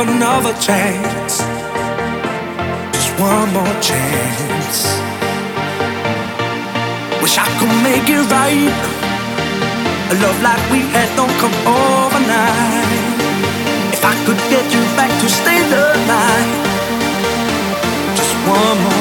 another chance. Just one more chance. Wish I could make it right. A love like we had don't come overnight. If I could get you back to stay the night. Just one more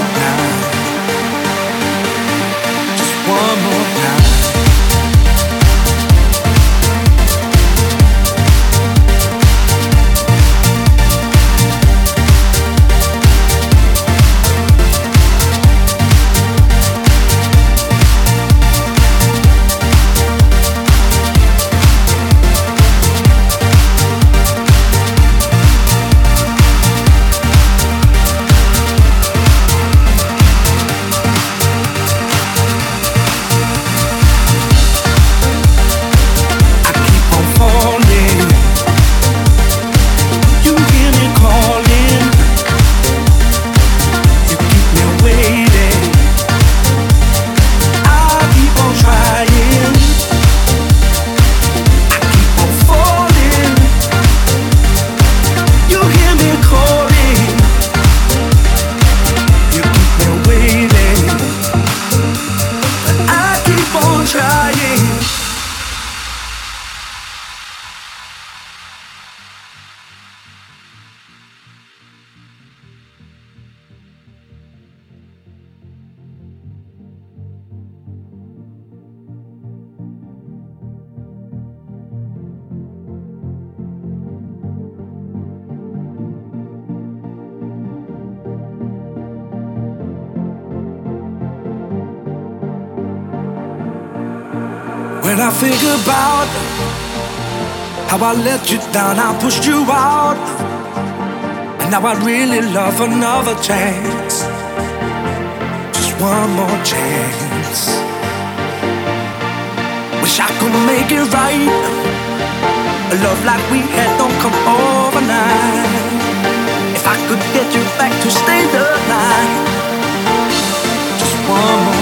Let you down, I pushed you out. And now I'd really love another chance. Just one more chance. Wish I could make it right. A love like we had don't come overnight. If I could get you back to stay the night. Just one more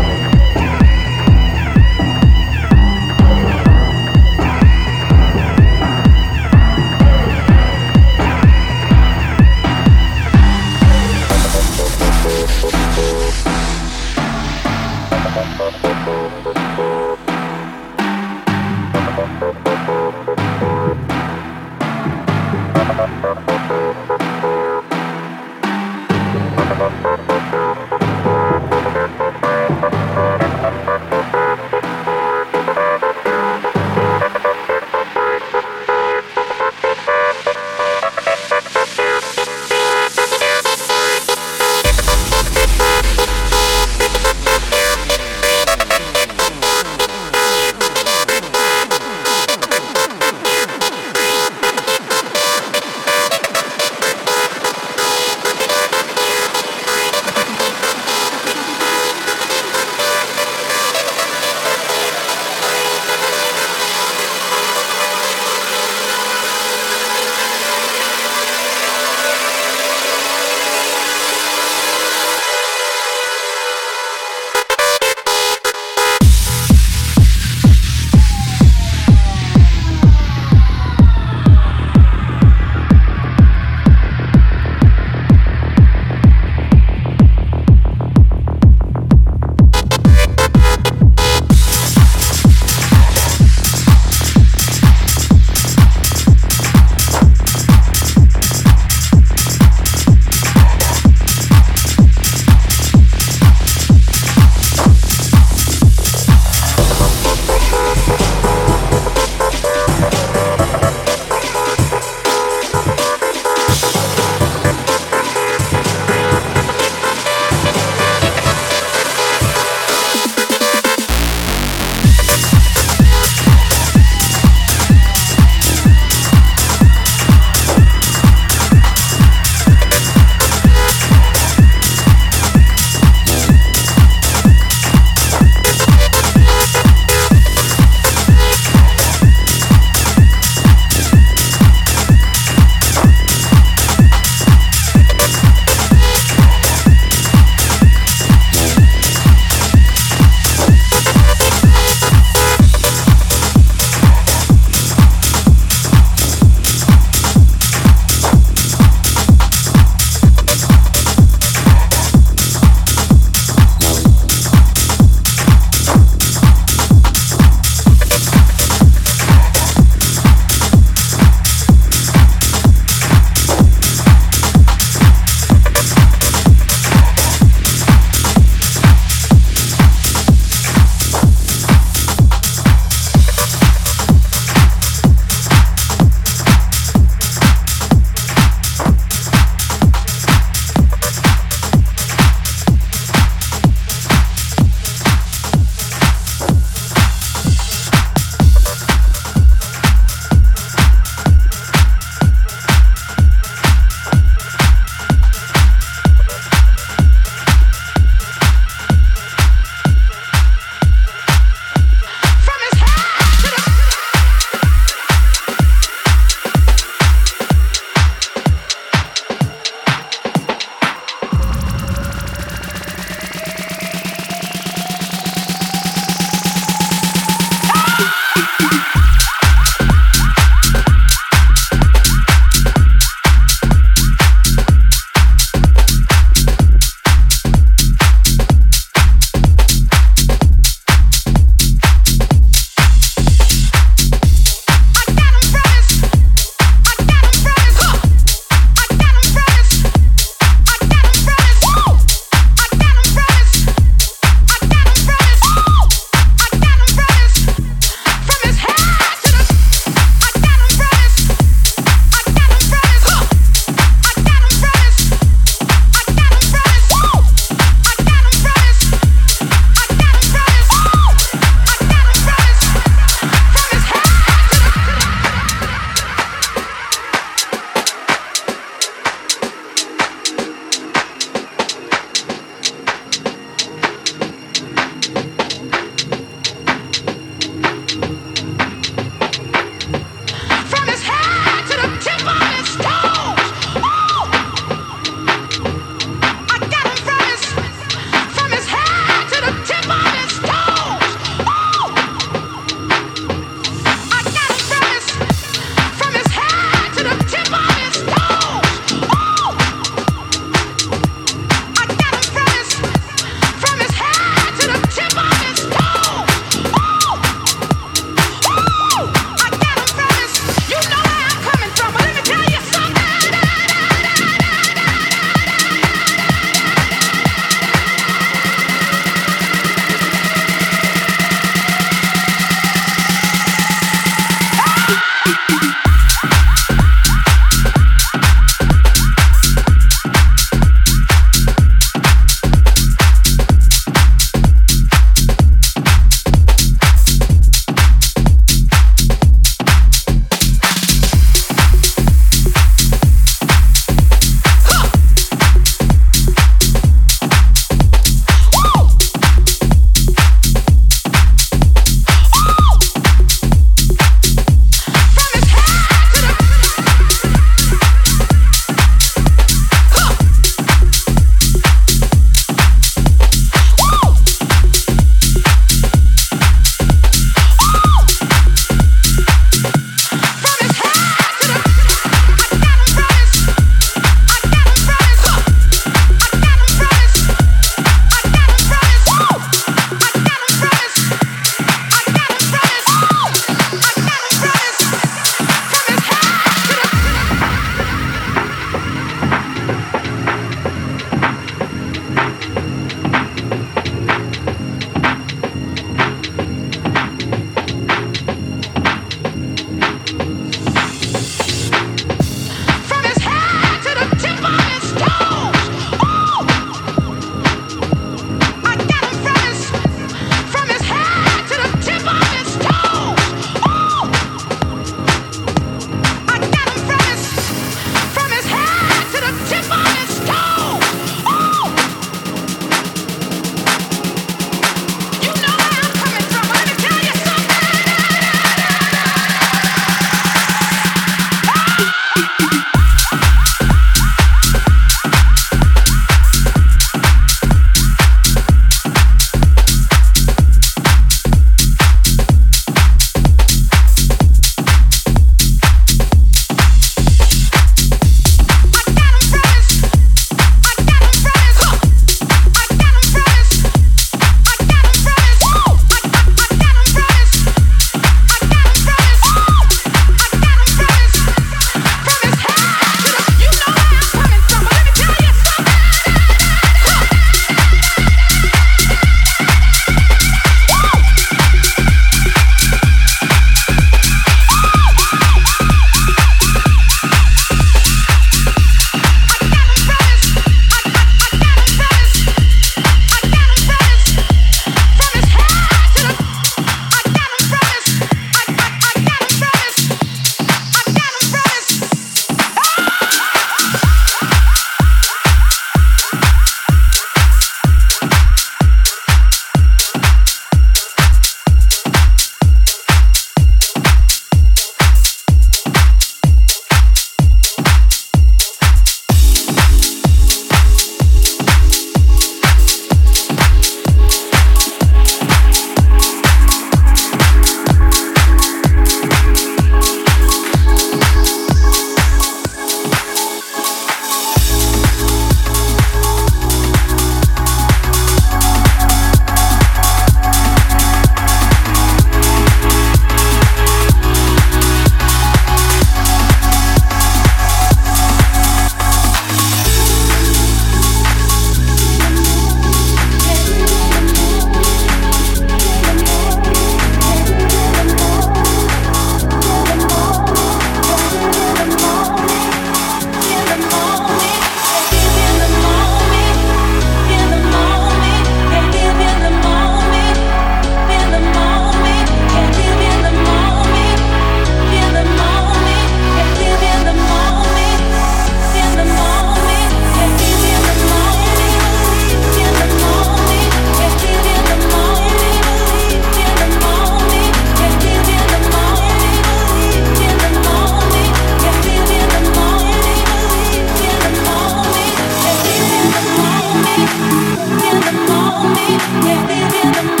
Yeah.